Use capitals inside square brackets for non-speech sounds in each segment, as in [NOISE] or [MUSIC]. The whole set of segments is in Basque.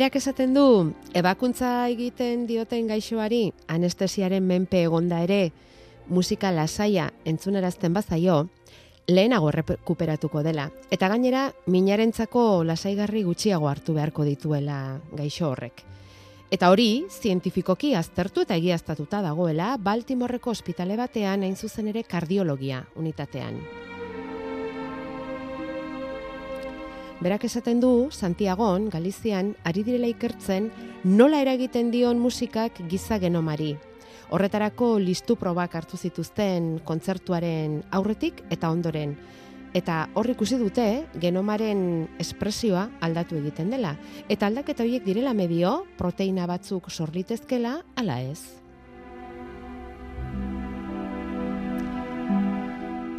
Berak esaten du, ebakuntza egiten dioten gaixoari, anestesiaren menpe egonda ere, musika lasaia entzunerazten bazaio, lehenago rekuperatuko dela. Eta gainera, minarentzako lasaigarri gutxiago hartu beharko dituela gaixo horrek. Eta hori, zientifikoki aztertu eta egiaztatuta dagoela, Baltimoreko ospitale batean hain zuzen ere kardiologia unitatean. Berak esaten du, Santiagon, Galizian, ari direla ikertzen, nola eragiten dion musikak giza genomari. Horretarako listu probak hartu zituzten kontzertuaren aurretik eta ondoren. Eta hor ikusi dute, genomaren espresioa aldatu egiten dela. Eta aldaketa horiek direla medio, proteina batzuk sorlitezkela, ala ez.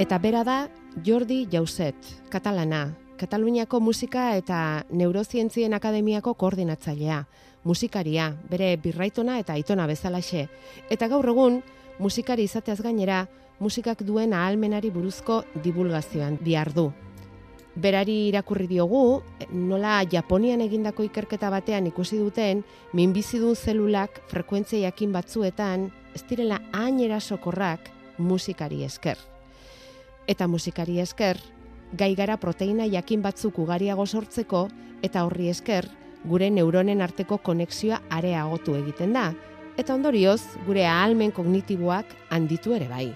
Eta bera da Jordi Jauset, katalana, Kataluniako Musika eta Neurozientzien Akademiako koordinatzailea, musikaria, bere birraitona eta aitona bezalaxe. Eta gaur egun, musikari izateaz gainera, musikak duen ahalmenari buruzko divulgazioan bihar du. Berari irakurri diogu, nola Japonian egindako ikerketa batean ikusi duten, minbizidun zelulak frekuentzia jakin batzuetan, ez direla hainera sokorrak musikari esker. Eta musikari esker, gai gara proteina jakin batzuk ugariago sortzeko eta horri esker gure neuronen arteko konexioa areagotu egiten da eta ondorioz gure ahalmen kognitiboak handitu ere bai.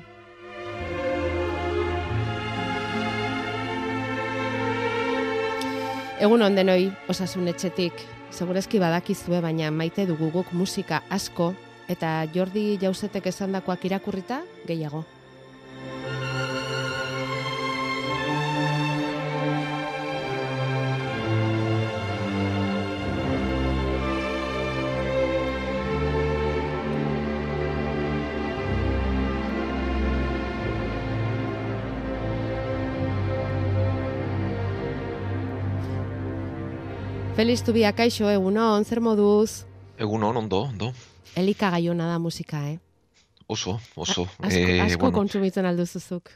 Egun ondenoi osasun etxetik, segurezki badakizue baina maite dugu guk musika asko eta Jordi Jausetek esandakoak irakurrita gehiago. Feliz Tubia, kaixo, egunon, zer moduz? Egunon, ondo, ondo. Elika gaiona da musika, eh? Oso, oso. A, asko, eh, asko bueno, kontsumitzen alduzuzuk.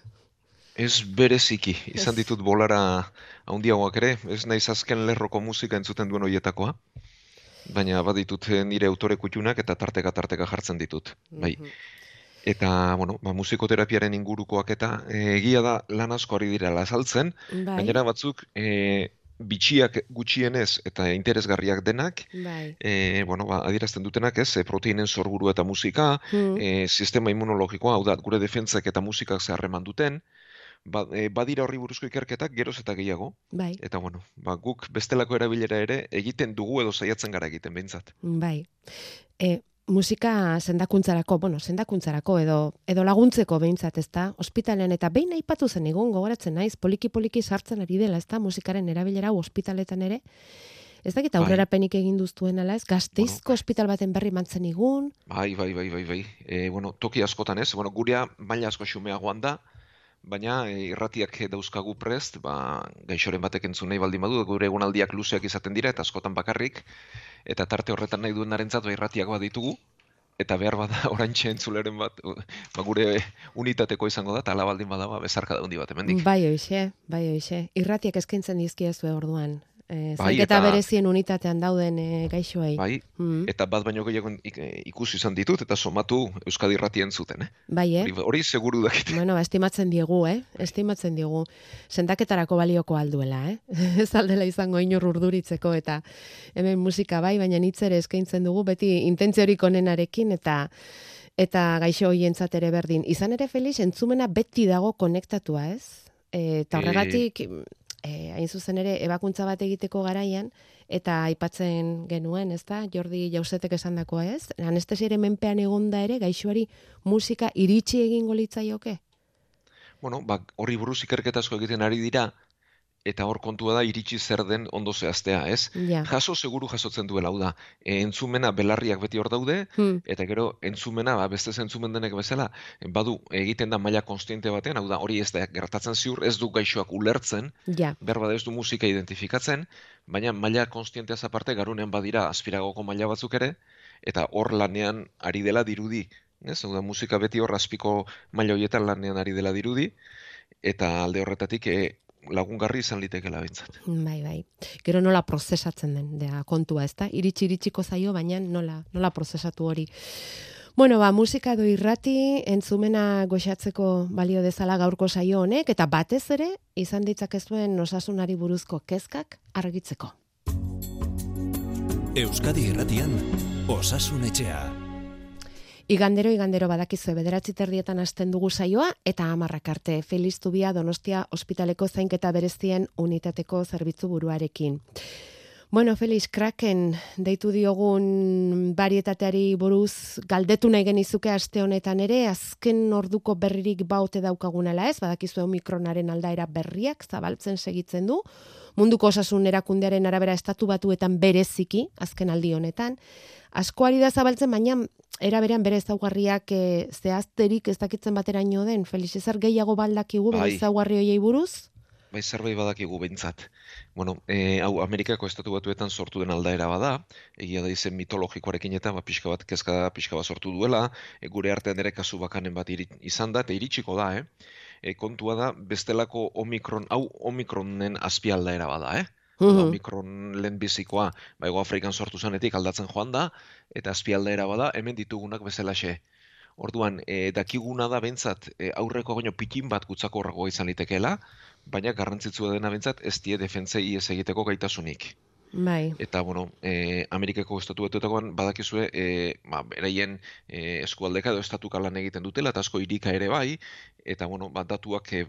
Ez bereziki, izan ez. ditut bolara haundiagoak ere, ez nahi azken lerroko musika entzuten duen horietakoa. Baina baditut nire autore kutxunak eta tarteka tarteka jartzen ditut. Bai. Mhm. Eta, bueno, ba, musikoterapiaren ingurukoak eta eh, egia da lan asko ari dira lazaltzen, bai. gainera batzuk e, bitxiak gutxienez eta interesgarriak denak, bai. e, bueno, ba, adierazten dutenak ez, e, proteinen sorburu eta musika, hmm. e, sistema immunologikoa, hau da, gure defentzak eta musikak zeharreman duten, ba, e, badira horri buruzko ikerketak geroz eta gehiago. Bai. Eta bueno, ba, guk bestelako erabilera ere egiten dugu edo saiatzen gara egiten behintzat. Bai. E, musika sendakuntzarako, bueno, sendakuntzarako edo edo laguntzeko behintzat, ezta? Ospitalean eta behin aipatu zen egun gogoratzen naiz poliki poliki sartzen ari dela, ezta? Musikaren erabilera ospitaletan ere. Ez dakit bai. aurrera penik egin duztuen ala ez, gazteizko ospital baten berri mantzen igun. Bai, bai, bai, bai, bai. E, bueno, toki askotan ez, bueno, gurea baina asko xumeagoan da, baina e, irratiak dauzkagu prest, ba, gaixoren batek entzun nahi baldin badu, gure egunaldiak luzeak izaten dira, eta askotan bakarrik, eta tarte horretan nahi duen narentzat ba, irratiak bat ditugu, eta behar bada [LAUGHS] orantxe entzuleren bat, ba, gure unitateko izango da, eta alabaldin bada, ba, bezarka da bat, emendik. Bai hoxe, bai hoxe. Irratiak eskaintzen dizkiazue orduan, eh, bai, eta berezien unitatean dauden e, gaixoei. Bai, mm. eta bat baino gehiago ikusi izan ditut, eta somatu Euskadi ratien zuten, eh? Bai, eh? Hori seguru dakit. Bueno, estimatzen diegu, eh? Estimatzen diegu. Sendaketarako balioko alduela, eh? [LAUGHS] Ez aldela izango inor urduritzeko, eta hemen musika bai, baina nitzere eskaintzen dugu, beti intentziorik onenarekin, eta eta gaixo hoientzat ere berdin. Izan ere Felix entzumena beti dago konektatua, ez? Eta eh, horregatik, e, hain zuzen ere ebakuntza bat egiteko garaian eta aipatzen genuen, ezta? Jordi Jausetek esandakoa, ez? Anestesiare menpean egonda ere gaixoari musika iritsi egingo litzaioke. Bueno, ba, horri buruz ikerketa asko egiten ari dira, eta hor kontua da iritsi zer den ondo zehaztea, ez? Ja. Jaso seguru jasotzen duela, hau da, e, entzumena belarriak beti hor daude, Hmm. eta gero entzumena, ba, beste entzumen denek bezala, badu egiten da maila konstiente batean, hau da, hori ez da gertatzen ziur, ez du gaixoak ulertzen, Ja. behar bada ez du musika identifikatzen, baina maila konstienteaz aparte garunean badira aspiragoko maila batzuk ere, eta hor lanean ari dela dirudi. Ez, hau da, musika beti hor azpiko maila horietan lanean ari dela dirudi, eta alde horretatik e, lagungarri izan litekela bintzat. Bai, bai. Gero nola prozesatzen den, da kontua, ezta? Iritsi iritsiko zaio, baina nola, nola prozesatu hori. Bueno, ba, musika do irrati, entzumena goxatzeko balio dezala gaurko saio honek, eta batez ere, izan ditzakezuen osasunari buruzko kezkak argitzeko. Euskadi Irratian Osasun Etxea. Igandero, igandero badakizue bederatzi terdietan hasten dugu saioa, eta amarrak arte, Feliz Tubia Donostia Ospitaleko zainketa berezien unitateko zerbitzu buruarekin. Bueno, Felix, Kraken deitu diogun varietateari buruz galdetu nahi genizuke aste honetan ere, azken orduko berririk baute daukagunala ez, badakizue omikronaren aldaera berriak zabaltzen segitzen du, munduko osasun erakundearen arabera estatu batuetan bereziki, azken aldi honetan, askoari da zabaltzen, baina eraberean bere ezaugarriak e, zehazterik ez dakitzen bateraino den, Felix, ezer gehiago baldakigu bere Bai. ezaugarri hoiei buruz? Bai, zerbait badakigu behintzat. Bueno, e, hau Amerikako estatu batuetan sortu den aldaera bada, egia da izen mitologikoarekin eta ba, pixka bat kezka pixka bat sortu duela, e, gure artean ere kasu bakanen bat iri, izan da, eta iritsiko da, eh? E, kontua da, bestelako omikron, hau omikronen azpi aldaera bada, eh? Mhm. Omikron lehenbizikoa, ba, Hego Afrikan sortu zanetik aldatzen joan da, eta azpi aldaera bada, hemen ditugunak bezalaxe. Orduan, e, dakiguna da bentzat e, aurreko baino pikin bat gutzako horragoa izan litekeela, baina garrantzitsua dena bentzat ez die defentzei ies egiteko gaitasunik. Bai. Eta, bueno, e, Amerikako estatu batuetakoan badakizue, e, ba, beraien e, eskualdeka edo estatuka lan egiten dutela, eta asko irika ere bai, eta, bueno, ba, datuak e,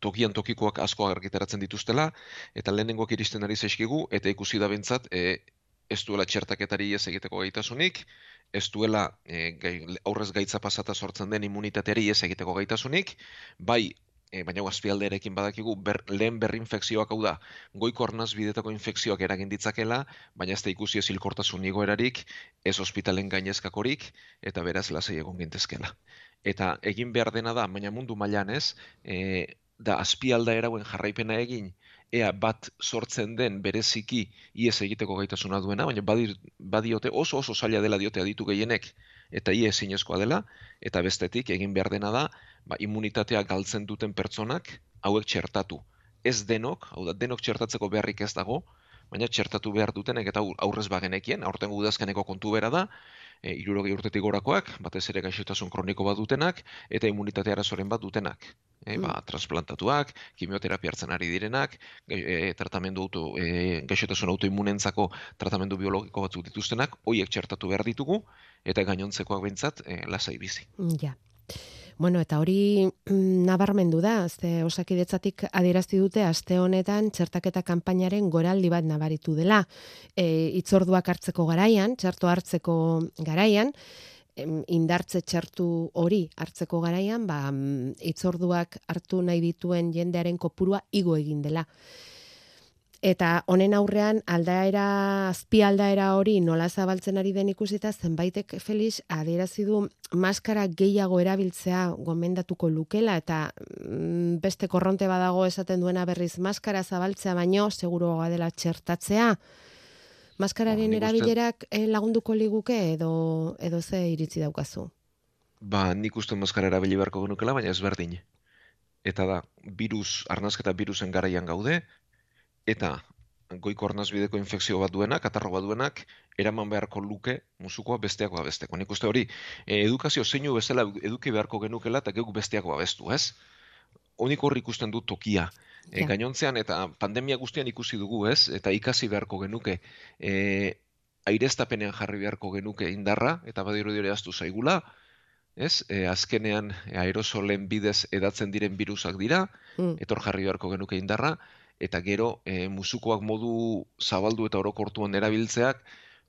tokian tokikoak asko argitaratzen dituztela, eta lehenengoak iristen ari zaizkigu, eta ikusi da bentzat, e, ez duela txertaketari ez egiteko gaitasunik, ez duela e, gai, aurrez gaitza pasata sortzen den immunitateari ez egiteko gaitasunik, bai e, baina hau azpialdearekin badakigu ber, lehen berrinfekzioak hau da, goiko arnaz bidetako infekzioak eragin ditzakela, baina ez da ikusi ez hilkortasun igoerarik, ez ospitalen gainezkakorik, eta beraz lasai egon gintezkela. Eta egin behar dena da, baina mundu mailan ez, e, da azpialda erauen jarraipena egin, ea bat sortzen den bereziki iez egiteko gaitasuna duena, baina badir, badiote oso oso zaila dela diote aditu gehienek, eta ie ezinezkoa dela, eta bestetik egin behar dena da, ba, immunitatea galtzen duten pertsonak hauek txertatu. Ez denok, hau da, denok txertatzeko beharrik ez dago, baina txertatu behar dutenek eta aur- aurrez bagenekien, aurten udazkeneko kontu bera da, e, irurogei urtetik gorakoak, batez ere gaixotasun kroniko bat dutenak, eta immunitate arazoren bat dutenak. E, ba, transplantatuak, kimioterapia hartzen ari direnak, e, tratamendu auto, e, gaixotasun autoimmunentzako tratamendu biologiko batzuk dituztenak, hoiek txertatu behar ditugu, eta gainontzekoak behintzat e, lasai bizi. Ja. Bueno, eta hori mm, nabarmendu da, ze osakidetzatik adierazti dute aste honetan txertaketa kanpainaren goraldi bat nabaritu dela. E, itzorduak hartzeko garaian, txerto hartzeko garaian, indartze txertu hori hartzeko garaian, ba, mm, itzorduak hartu nahi dituen jendearen kopurua igo egin dela. Eta honen aurrean aldaera, azpi aldaera hori nola zabaltzen ari den ikusita zenbaitek Felix adierazi du maskara gehiago erabiltzea gomendatuko lukela eta mm, beste korronte badago esaten duena berriz maskara zabaltzea baino seguruagoa dela txertatzea. Maskararen Ba, uste- erabilerak eh, lagunduko liguke edo edo ze iritzi daukazu. Ba, nik uste maskara erabili beharko genukela, baina ez berdin. Eta da, virus, arnazketa virusen garaian gaude, eta goiko arnazbideko infekzio bat duenak, katarro bat duenak, eraman beharko luke musukoa besteak babesteko. Nik uste hori, eh, edukazio zeinu bezala eduki beharko genukela eta geuk besteak babestu, ez? Honik hor ikusten du tokia. E, gainontzean eta pandemia guztian ikusi dugu, ez? Eta ikasi beharko genuke. E, aireztapenean jarri beharko genuke indarra, eta badirudi ere aztu zaigula, ez? E, azkenean aerosolen bidez edatzen diren virusak dira, Mm. etor jarri beharko genuke indarra, eta gero e, musukoak modu zabaldu eta orokortuan erabiltzeak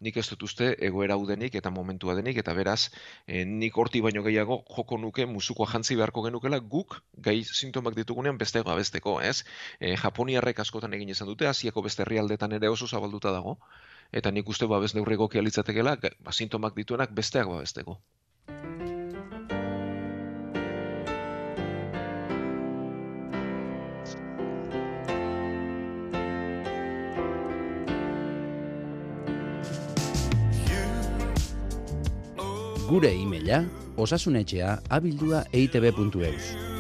nik ez dut uste egoera hau denik eta momentua denik, eta beraz, e, nik horti baino gehiago joko nuke musukoa jantzi beharko genukela guk gai sintomak ditugunean beste abesteko, ez? E, Japoniarrek askotan egin izan dute, Asiako beste herrialdetan ere oso zabalduta dago, eta nik uste babes neurri egokia litzatekela, ba, sintomak dituenak besteak babesteko. Gure e-maila osasunetxea abildua eitb.eus.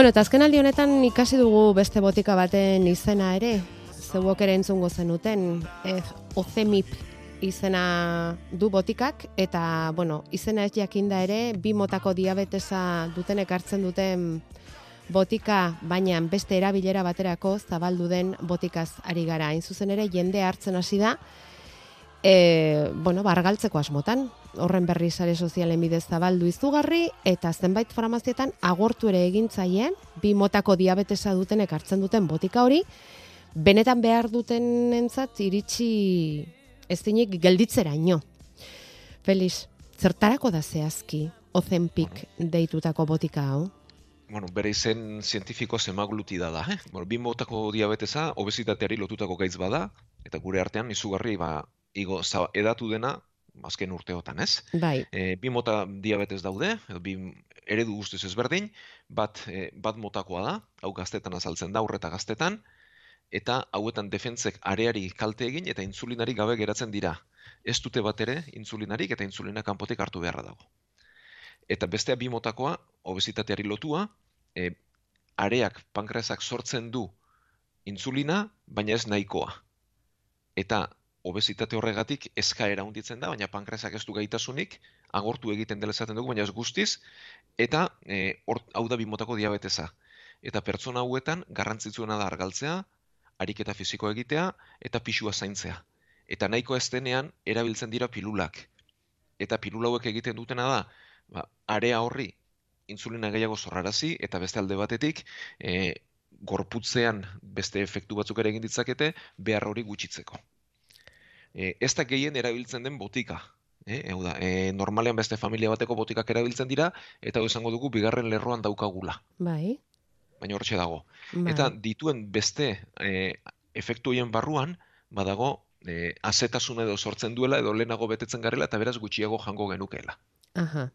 Bueno, eta azken aldi honetan ikasi dugu beste botika baten izena ere, zeuok ere entzungo zenuten, eh, Ozemip izena du botikak, eta, bueno, izena ez jakinda ere, bi motako diabetesa dutenek hartzen duten botika, baina beste erabilera baterako zabaldu den botikaz ari gara. Hain zuzen ere, jende hartzen hasi da, e, bueno, bargaltzeko asmotan, horren berri sare sozialen bidez zabaldu izugarri, eta zenbait farmazietan agortu ere egintzaie, bi motako diabetesa dutenek hartzen duten botika hori, benetan behar duten entzat iritsi ezinik gelditzeraino. Felix, zertarako da zehazki Ozempik deitutako botika hau? Bueno, bere izen zientifiko semaglutida da, eh? Bueno, bi motako diabetesa obesitateari lotutako gaitz bada, eta gure artean izugarri ba, igo za, edatu dena azken urteotan, ez? Bai, E, bi mota diabetes daude, edo bi eredu guztiz ezberdin, bat, e, bat motakoa da, hau gaztetan azaltzen da, urreta gaztetan, eta hauetan defentzek areari kalte egin eta intsulinari gabe geratzen dira. Ez dute bat ere intsulinarik eta insulina kanpotik hartu beharra dago. Eta bestea bi motakoa, obesitateari lotua, e, areak pankreasak sortzen du intsulina, baina ez nahikoa. Eta obesitate horregatik eskaera hunditzen da, baina pankreasak ez du gaitasunik, agortu egiten dela esaten dugu, baina ez guztiz, eta e, hor, hau da bi motako diabetesa. Eta pertsona hauetan garrantzitsuena da argaltzea, ariketa fisiko egitea eta pisua zaintzea. Eta nahiko ez denean erabiltzen dira pilulak. Eta pilula hauek egiten dutena da, ba, area horri insulina gehiago zorrarazi eta beste alde batetik e, gorputzean beste efektu batzuk ere egin ditzakete behar hori gutxitzeko. E, ez da gehien erabiltzen den botika. E, hau da, e, normalean beste familia bateko botikak erabiltzen dira eta esango dugu bigarren lerroan daukagula. bai, Baina hortxe dago. bai. Eta dituen beste e, efektu horien barruan, badago e, azetasun edo sortzen duela edo lehenago betetzen garela eta beraz gutxiago jango genukeela. Aha.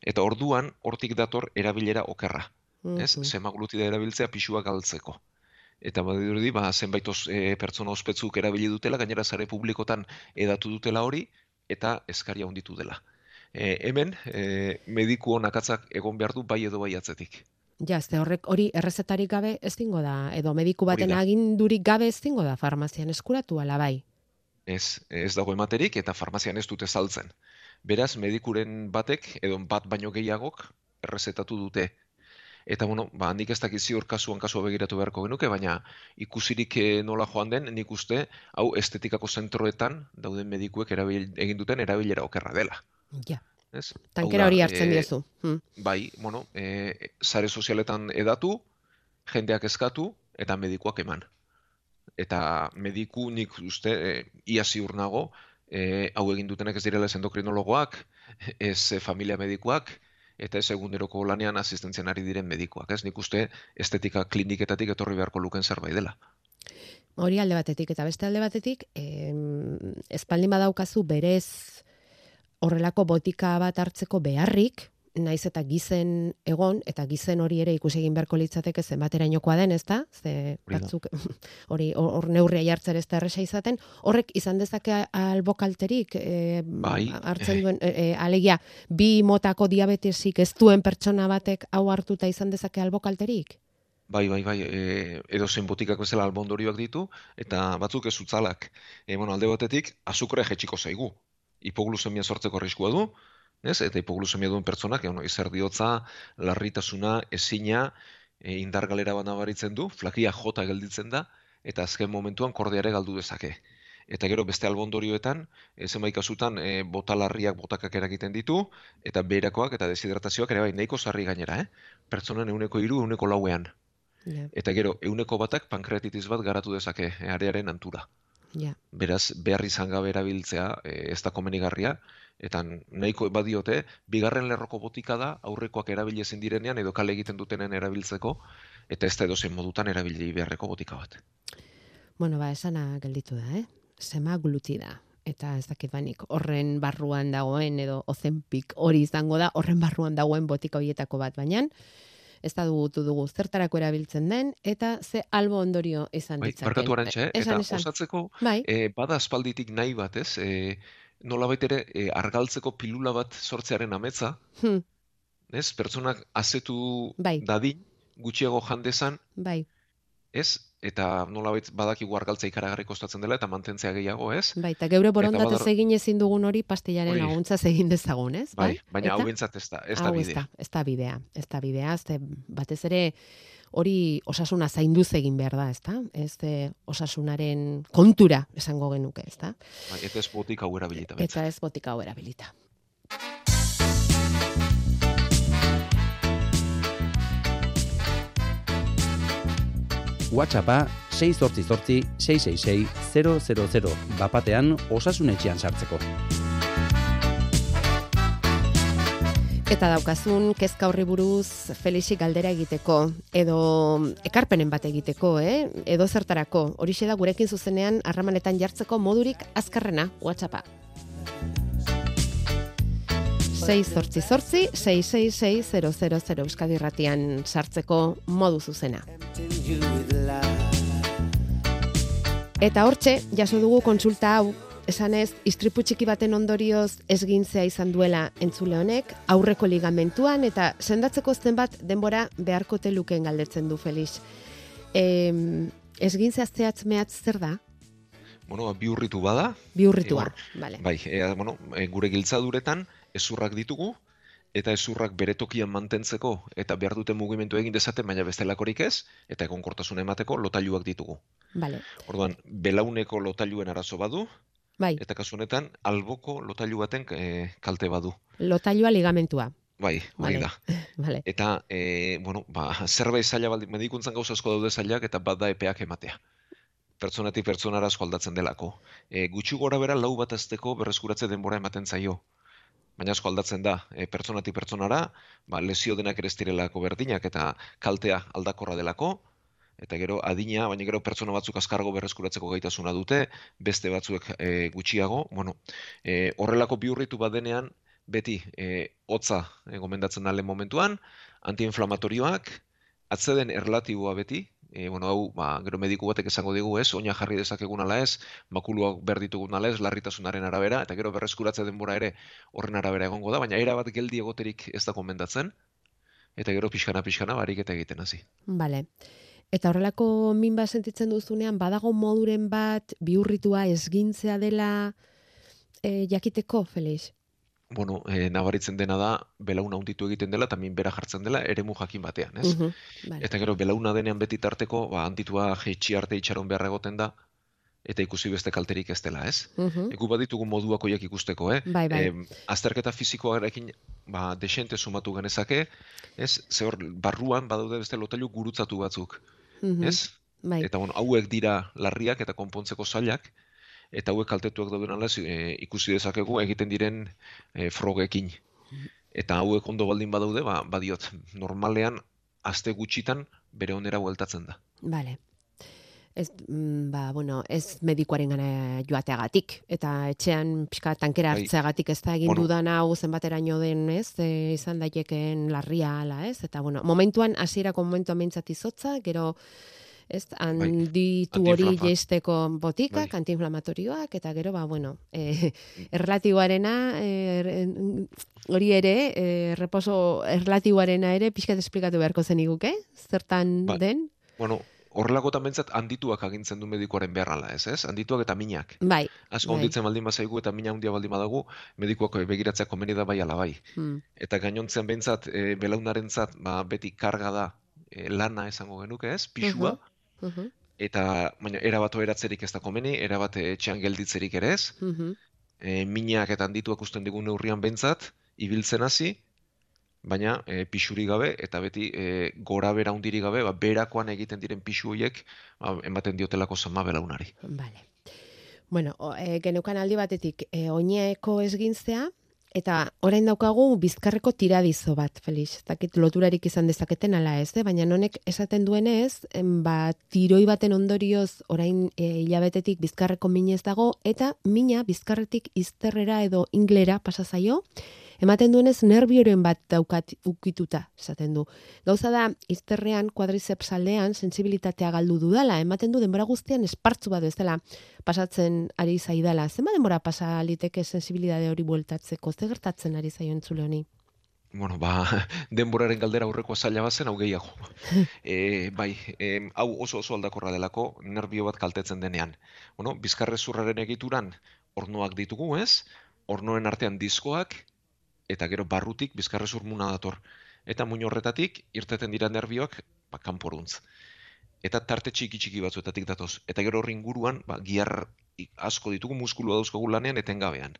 Eta orduan hortik dator erabilera okerra. Ez? mhm. Semaglutida erabiltzea pisua galtzeko. Eta badirudi, ba, zenbait os, e, pertsona ospetzuk erabili dutela, gainera zare publikotan edatu dutela hori, eta eskaria honditu dela. E, hemen, e, mediku onakatzak egon behar du bai edo bai atzetik. Ja, ze horrek hori errezetarik gabe ez dingo da, edo mediku baten agindurik gabe ez dingo da farmazian eskuratu ala bai. Ez, ez dago ematerik eta farmazian ez dute saltzen. Beraz, medikuren batek, edo bat baino gehiagok, errezetatu dute. Eta, bueno, ba, nik ez dakit ziur kasuan kasua begiratu beharko genuke, baina ikusirik eh, nola joan den, nik uste, hau estetikako zentroetan dauden medikuek erabil, egin duten erabilera okerra dela. Ja, Ez? Tankera hori hartzen eh, diozu. Hm. Bai, bueno, e, sare sozialetan edatu, jendeak eskatu, eta medikuak eman. Eta mediku nik uste, e, ia ziur nago, e, hau egin dutenak ez direla ez endokrinologoak, [LAUGHS] ez e, familia medikuak, eta ez eguneroko lanean asistentzian ari diren medikuak. Ez nik uste estetika kliniketatik etorri beharko luken zerbait dela. Hori alde batetik eta beste alde batetik, em, espaldin badaukazu berez horrelako botika bat hartzeko beharrik, naiz eta gizen egon, eta gizen hori ere ikusi egin beharko litzateke zenbaterainokoa den, ezta? Ze batzuk [LAUGHS] hori hor neurria jartzen ez da erresa izaten, horrek izan dezake albokalterik e, Bai. hartzen duen, e, e, alegia, bi motako diabetesik ez duen pertsona batek hau hartuta izan dezake albokalterik? Bai, bai, bai, e, edo zein botikak bezala albondorioak ditu, eta batzuk ez utzalak. E, bueno, alde batetik, azukrea jetxiko zaigu. Hipoglusemia sortzeko arriskua du, ez? Eta hipoglusemia duen pertsonak, bueno, izerdiotza, larritasuna, ezina, e, indar galera bat nabaritzen du, flakia jota gelditzen da, eta azken momentuan kordeare galdu dezake. Eta gero beste albondorioetan, e, zenbait kasutan e, bota larriak botakak eragiten ditu, eta beherakoak eta deshidratazioak ere bai, nahiko sarri gainera, eh? Pertsonan euneko iru, euneko lauean. Ja, Eta gero, euneko batak pankreatitis bat garatu dezake arearen antura. ja. Beraz, behar izan gabe erabiltzea e, ez da komenigarria, eta nahiko badiote, bigarren lerroko botika da aurrekoak erabili ezin direnean edo kale egiten dutenen erabiltzeko, eta ez da edozein modutan erabili beharreko botika bat. Bueno, ba, esana gelditu da, eh? Semaglutida. Eta ez dakit banik, horren barruan dagoen, edo ozenpik hori izango da, horren barruan dagoen botika horietako bat, baina ez da dugutu dugu zertarako erabiltzen den, eta ze albo ondorio izan Bai, ditzaken. barkatu arantxa, eh? Eta esan. osatzeko, Bai, e, bada aspalditik nahi bat, ez? E, nolabait ere, e, argaltzeko pilula bat sortzearen ametza, hm, ez? Pertsonak azetu Bai. dadin, gutxiago jandezan, bai, ez? Eta nolabait badakigu argaltza ikaragarri kostatzen dela eta mantentzea gehiago, ez? bai, eta geure borondatez badar- egin ezin dugun hori pastillaren Hori. laguntzaz egin dezagun, ez? Bai, baina Eta? hau bentsat ez da, ez da Hau ez bidea. da, ez da bidea, ez da bidea, ez batez ere hori osasuna zainduz egin behar da, ezta? Ez de, osasunaren kontura esango genuke, ezta? Bai, eta ez botik hau erabilita. Eta ez botika hau erabilita. WhatsAppa 688 666 000 bapatean osasunetxean sartzeko. Eta daukazun kezka horri buruz Felixi galdera egiteko edo ekarpenen bat egiteko, eh? Edo zertarako. Horixe da gurekin zuzenean harramanetan jartzeko modurik azkarrena WhatsAppa. 6 zortzi zortzi 666 Euskadi Irratian sartzeko modu zuzena. Eta hortxe, jaso dugu kontsulta hau, esanez, istripu txiki baten ondorioz esgintzea izan duela entzule honek, aurreko ligamentuan, eta sendatzeko zenbat denbora beharko lukeen galdetzen du Felix. E, esgintzea zehatz mehatz zer da? Bueno, ba, bihurritu bada, Bihurritua, Egor. vale. bai, e, bueno, e, gure giltzaduretan ezurrak ditugu, eta ezurrak bere tokian mantentzeko eta behar duten mugimendu egin dezaten, baina bestelakorik ez, eta egonkortasuna emateko lotailuak ditugu. Vale. Orduan, belauneko lotailuen arazo badu, Bai, eta kasu honetan alboko lotailu baten e, kalte badu. lotailua ligamentua. Bai, Vale. da. [LAUGHS] Vale. Eta, e, bueno, ba, zerbait zaila baldin, medikuntzan gauza asko daude zailak eta bat da epeak ematea. Pertsonatik pertsonara asko aldatzen delako. E, gutxi gora bera lau bat azteko berreskuratze denbora ematen zaio. Baina asko aldatzen da, e, pertsonatik pertsonara, ba, lesio denak ere ez direlako berdinak eta kaltea aldakorra delako, eta gero adina, baina gero pertsona batzuk azkargo berreskuratzeko gaitasuna dute, beste batzuek e, gutxiago, bueno, e, horrelako bihurritu badenean, beti e, hotza e, gomendatzen da lehen momentuan, antiinflamatorioak, atzeden erlatiboa beti, e, bueno, hau, ba, gero mediku batek esango digu ez, oina jarri dezakegun ala ez, makuluak berditugun ala ez, larritasunaren arabera, eta gero berreskuratze denbora ere horren arabera egongo da, baina era bat geldi egoterik ez da gomendatzen, eta gero pixkana-pixkana barik eta egiten hasi. Vale. Eta horrelako min bat sentitzen duzunean, badago moduren bat bihurritua esgintzea dela e, jakiteko, Felix? Bueno, e, nabaritzen dena da, belauna hunditu egiten dela, eta min bera jartzen dela, eremu jakin batean, ez? Mhm, Vale. Eta gero belauna denean beti tarteko, ba, handitua jeitsi arte itxaron beharra egoten da, eta ikusi beste kalterik ez dela, ez? Mhm. Egu baditugu moduak hoiek ikusteko, eh? Bai, bai. Em, azterketa fisikoarekin ba, desente sumatu genezake, ez? Ze hor, barruan badaude beste lotailu gurutzatu batzuk, Mhm. ez? Bai. Eta bueno, hauek dira larriak eta konpontzeko zailak, eta hauek kaltetuak dauden ala e, ikusi dezakegu egiten diren e, frogekin. Eta hauek ondo baldin badaude, ba, badiot, normalean aste gutxitan bere onera bueltatzen da. Vale. Ez, mm, ba, bueno, ez medikuaren gana joateagatik, eta etxean pixka tankera Bai. hartzeagatik ez da egin Bueno. dudan hau zenbateraino den, ez, e, izan daitekeen larria ala, ez, eta bueno, momentuan, hasierako momentuan meintzat izotza, gero, ez, handitu hori jeisteko botikak, Bai. antiinflamatorioak, eta gero, ba, bueno, e, erlatiboarena, e, er- hori ere, e, reposo erlatiboarena ere, pixkat esplikatu beharko zen iguke, zertan Ba, den? Bueno, horrelakotan bentsat handituak agintzen du medikoaren beharrala, ez, ez? Handituak eta minak. Bai. Asko bai. handitzen baldin bazaigu eta mina handia baldin badagu, medikuak begiratzea komeni da bai ala bai. Hmm. Eta gainontzean behintzat, e, belaunarentzat, ba, beti karga da e, lana esango genuke, ez? Pixua. Mhm. Eta, baina, erabat eratzerik ez da komeni, erabat etxean gelditzerik ere ez. Mhm. E, minak eta handituak usten digun neurrian behintzat, ibiltzen hasi, baina e, pixuri gabe eta beti e, gora bera hundirik gabe, ba, berakoan egiten diren pixu horiek ba, ematen diotelako zama belaunari. Vale. Bueno, o, e, geneukan aldi batetik e, oineko esgintzea, eta orain daukagu bizkarreko tiradizo bat, Felix. Ez dakit loturarik izan dezaketen ala ez, eh? baina honek esaten duenez, ba, tiroi baten ondorioz orain e, hilabetetik bizkarreko minez dago, eta mina bizkarretik izterrera edo inglera pasa zaio, ematen duenez nerbioren bat daukat ukituta, esaten du. Gauza da, izterrean, kuadrizeps aldean, sensibilitatea galdu dudala, ematen du denbora guztian espartzu bat bezala pasatzen ari zaidala. Zenba denbora pasa liteke sensibilitate hori bueltatzeko, ze gertatzen ari zaio entzule honi? Bueno, ba, [LAUGHS] denboraren galdera aurreko zaila bazen, hau gehiago. [LAUGHS] e, bai, em, hau oso oso aldakorra delako, nerbio bat kaltetzen denean. Bueno, bizkarrezurraren egituran, ornoak ditugu, ez? Ornoen artean diskoak, eta gero barrutik bizkarrezur muna dator. Eta muin horretatik, irteten dira nerbioak, ba, kanporuntz. Eta tarte txiki txiki batzuetatik datoz. Eta gero horri inguruan, ba, gihar i- asko ditugu muskulua dauzkagu lanean etengabean.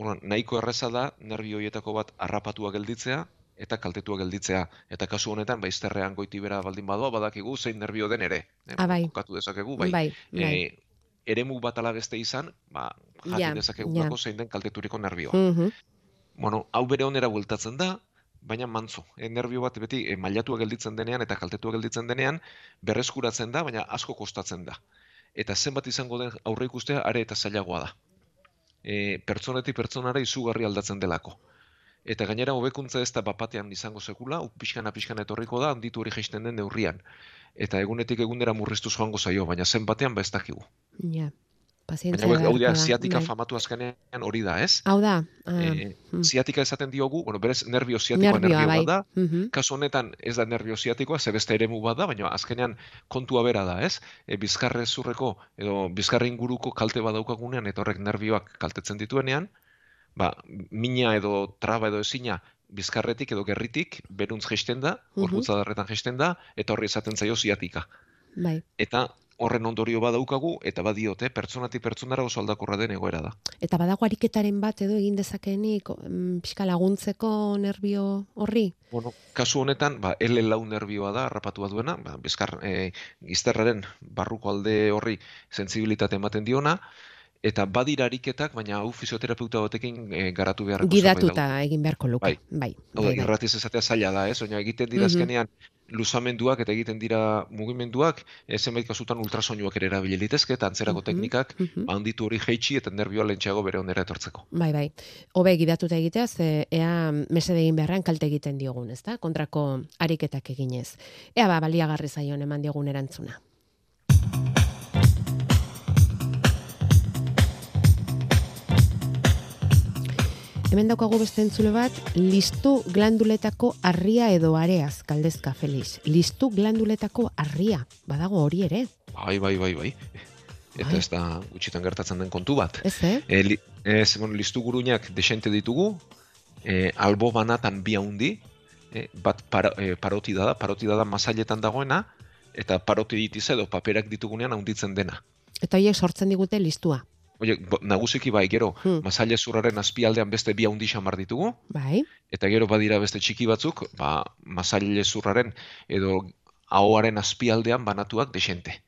Orduan, nahiko erreza da nerbio horietako bat harrapatua gelditzea eta kaltetua gelditzea. Eta kasu honetan, ba, izterrean goiti bera baldin badoa, badakigu zein nerbio den ere. Eh, Ah, bai. Kokatu dezakegu, bai. bai. bai. E, eremu bat ala beste izan, ba, jakin Ja, dezakegulako ja. zein den kalteturiko nerbioa. Mhm. Bueno, hau bere onera bueltatzen da, baina mantzo. E, nerbio bat beti e, mailatua gelditzen denean eta kaltetua gelditzen denean, berreskuratzen da, baina asko kostatzen da. Eta zenbat izango den aurre ikustea are eta zailagoa da. E, pertsonetik pertsonara izugarri aldatzen delako. Eta gainera hobekuntza ez da bapatean izango sekula, pixkana pixkana etorriko da, handitu hori jaisten den neurrian. Eta egunetik egunera murriztuz joango zaio, baina zenbatean ba ez dakigu. Ja. Pazientzia Baina hau dira, ziatika bai. famatu azkenean hori da, ez? Hau da, ah, E, mm. ziatika esaten diogu, bueno, berez nervio ziatikoa nervio bai. bat da, Mhm. kasu honetan ez da nervio ziatikoa, ze beste eremu bat da, baina azkenean kontua bera da, ez? E, bizkarre zurreko edo bizkarre inguruko kalte bat daukagunean eta horrek nervioak kaltetzen dituenean, ba, mina edo traba edo ezina bizkarretik edo gerritik beruntz jeisten da, darretan jeisten da, eta horri esaten zaio ziatika. Bai. Eta horren ondorio badaukagu eta badiote pertsonatik pertsonara oso aldakorra den egoera da. Eta badago ariketaren bat edo egin dezakenik mm, pixka laguntzeko nerbio horri? Bueno, kasu honetan, ba, L4 nerbioa da, harrapatua duena, ba, bizkar, e, gizterraren barruko alde horri sensibilitate ematen diona, eta badira ariketak, baina hau fisioterapeuta batekin e, garatu da. Gidatuta egin beharko luke. Bai. Bai. Hau da, bai, bai. irratiz esatea zaila da, ez? Oina egiten dira Mhm. azkenean luzamenduak eta egiten dira mugimenduak, e, zenbait kasutan ultrasoinuak ere erabili litezke eta antzerako Mhm, teknikak mhm. ba, handitu hori jeitsi eta nerbioa lentxeago bere onera etortzeko. Bai, bai. Hobe gidatuta egitea, ze ea mesede egin beharrean kalte egiten diogun, ezta? Kontrako ariketak eginez. Ea ba, baliagarri zaion eman diogun erantzuna. Hemen daukagu beste entzule bat, listu glanduletako arria edo areaz, kaldezka, Felix. Listu glanduletako arria, badago hori ere, Bai, bai, bai, bai. Eta Bai. ez da gutxitan gertatzen den kontu bat. ez, eh? E, li, ez, bueno, listu guruinak desente ditugu, e, albo banatan bi haundi, e, bat para, e, parotida da, parotida da masailetan dagoena, eta parotiditiz edo paperak ditugunean haunditzen dena. Eta horiek sortzen digute listua. Oie, nagusiki bai, gero, Hmm. masaile zurraren azpialdean beste bi haundi xamar ditugu, Bai, eta gero badira beste txiki batzuk, ba, masaile zurraren edo ahoaren azpialdean banatuak desente.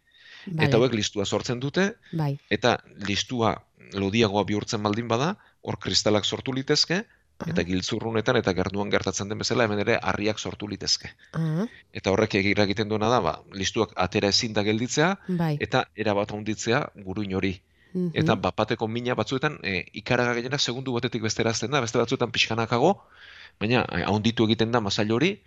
bale. Eta hauek listua sortzen dute, bai. eta listua lodiagoa bihurtzen baldin bada, hor kristalak sortu litezke, eta giltzurrunetan eta gernuan gertatzen den bezala hemen ere harriak sortu litezke. Ah, Eta horrek egira egiten duena da, ba, listuak atera ezin da gelditzea, bai. eta erabat handitzea guruin hori. Mhm. Eta bapateko mina batzuetan, e, ikaraga gehiena segundu batetik bestera azten da, beste batzuetan pixkanakago, baina haunditu egiten da masail hori,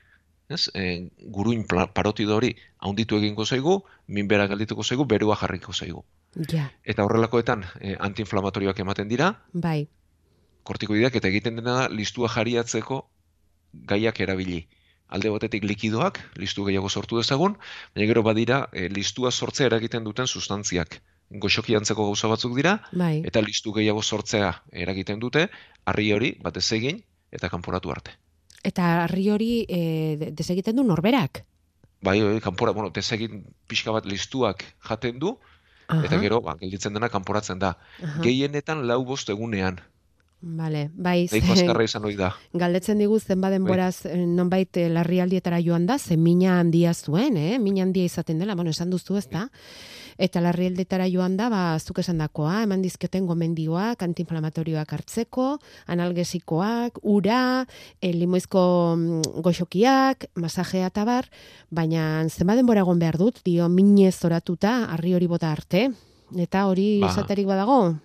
ez? E, guruin pla- parotido hori haunditu egingo zaigu, minbera geldituko zaigu, berua jarriko zaigu. Ja, Eta horrelakoetan e, antiinflamatorioak ematen dira, bai. kortikoideak eta egiten dena da listua jariatzeko gaiak erabili. alde batetik likidoak, listu gehiago sortu dezagun, baina gero badira e, listua sortzea eragiten duten sustantziak. Goxoki antzeko gauza batzuk dira, Bai. eta listu gehiago sortzea eragiten dute, harri hori batez egin eta kanporatu arte. Eta harri hori e, de- desegiten du norberak. Bai, bai, kanpora, bueno, desegin pixka bat listuak jaten du, eta Aha, gero, ba, gelditzen dena kanporatzen da. aha. Gehienetan lau bost egunean, Vale, bai, [LAUGHS] azkarra izan ohi da. galdetzen digu zenba denboraz eh, nonbait eh, larrialdietara joan da, ze mina handia zuen, eh? Mina handia izaten dela, bueno, esan duzu ez da? Eta larrialdietara joan da, ba, zuk esan dakoa, eman dizkioten gomendioak, antiinflamatorioak hartzeko, analgesikoak, ura, e, limoizko mm, goxokiak, masajea eta bar, baina zenba denbora egon behar dut, dio minez oratuta, harri hori bota arte, eta hori Ba. esaterik badago?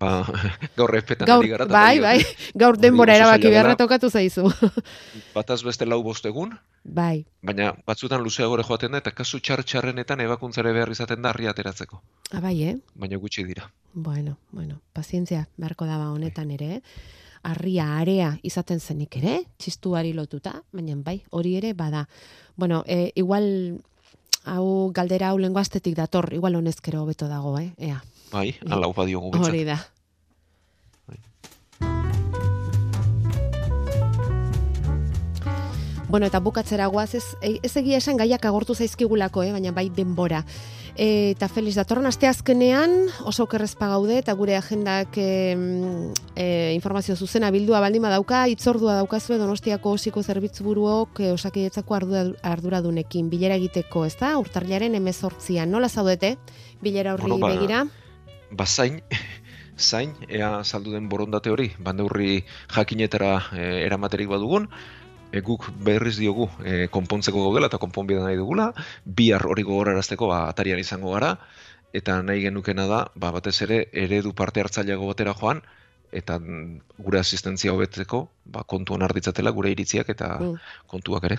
Ba, [LAUGHS] gaur respetan Gaur, ari gara. bai, bai, [LAUGHS] gaur denbora erabaki beharra tokatu zaizu. [LAUGHS] Bataz beste lau bost egun, bai, baina batzutan luzea gore joaten da, eta kasu txar txarrenetan ebakuntzare behar izaten da harria ateratzeko. abai, eh? Baina gutxi dira. Bueno, bueno, pazientzia beharko daba honetan ere, eh? Arria area izaten zenik ere, txistuari lotuta, baina bai, hori ere bada. Bueno, e, igual hau galdera hau lengo astetik dator, igual honezkero hobeto dago, eh? Ea, Bai, ala upa diogu betzat. hori da. Bai. Bueno, eta bukatzera guaz, ez, ez egia esan gaiak agortu zaizkigulako, eh? baina bai denbora. E, eta Felix, datorren aste azkenean oso kerrezpa gaude eta gure agendak e, e, informazio zuzena bildua baldin badauka, itzordua daukazue Donostiako osiko zerbitzu buruok e, osakidetzako ardura, arduradunekin bilera egiteko, ez da? Urtarriaren emezortzian, nola zaudete? Bilera horri Bueno, ba, begira? Bazain, [LAUGHS] zain, ea saldu den borondate hori, bandeurri jakinetara e, eramaterik badugun, e, guk berriz diogu e, konpontzeko gaudela eta konponbide nahi dugula, bihar hori gogorarazteko ba, atarian izango gara, eta nahi genukena da, ba, batez ere, eredu parte hartzaileago batera joan, eta gure asistentzia hobetzeko, ba, kontuan arditzatela gure iritziak eta Mm. kontuak ere.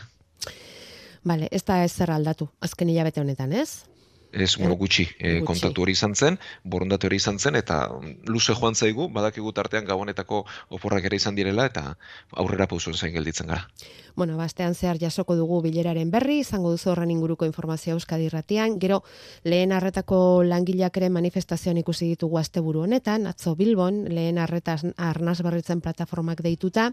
Bale, ez da ez zer aldatu, azken hilabete honetan, ez? Ez, bueno, Eh, gutxi, e, gutxi. kontaktu hori izan zen, borondate hori izan zen, eta mm, luze joan zaigu, badakigu tartean gabonetako oporrak ere izan direla, eta aurrera pausuen zain gelditzen gara. Bueno, bastean zehar jasoko dugu bileraren berri, izango duzu horren inguruko informazioa Euskadi irratian, gero lehen arretako langileak ere manifestazioan ikusi ditugu asteburu honetan, atzo Bilbon, lehen arreta arnaz berritzen plataformak deituta,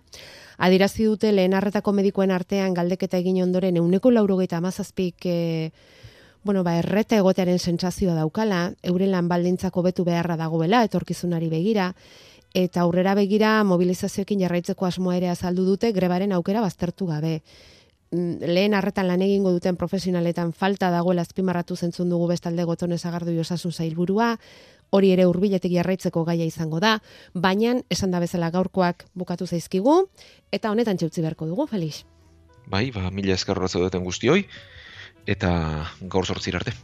adirazi dute lehen arretako medikoen artean galdeketa egin ondoren euneko laurogeita amazazpik e, bueno, ba, erreta egotearen sentsazioa daukala, euren lan baldintzako betu beharra dagoela, etorkizunari begira, eta aurrera begira mobilizazioekin jarraitzeko asmoa ere azaldu dute grebaren aukera baztertu gabe. Mm, Lehen harretan lan egingo duten profesionaletan falta dagoela azpimarratu zentzun dugu bestalde gotone sagardui osasun zailburua, hori ere hurbiletik jarraitzeko gaia izango da, baina esan da bezala gaurkoak bukatu zaizkigu, eta honetan txeutzi beharko dugu, Felix. Bai, ba, mila esker horretza duten guztioi, eta gaur sortzir arte.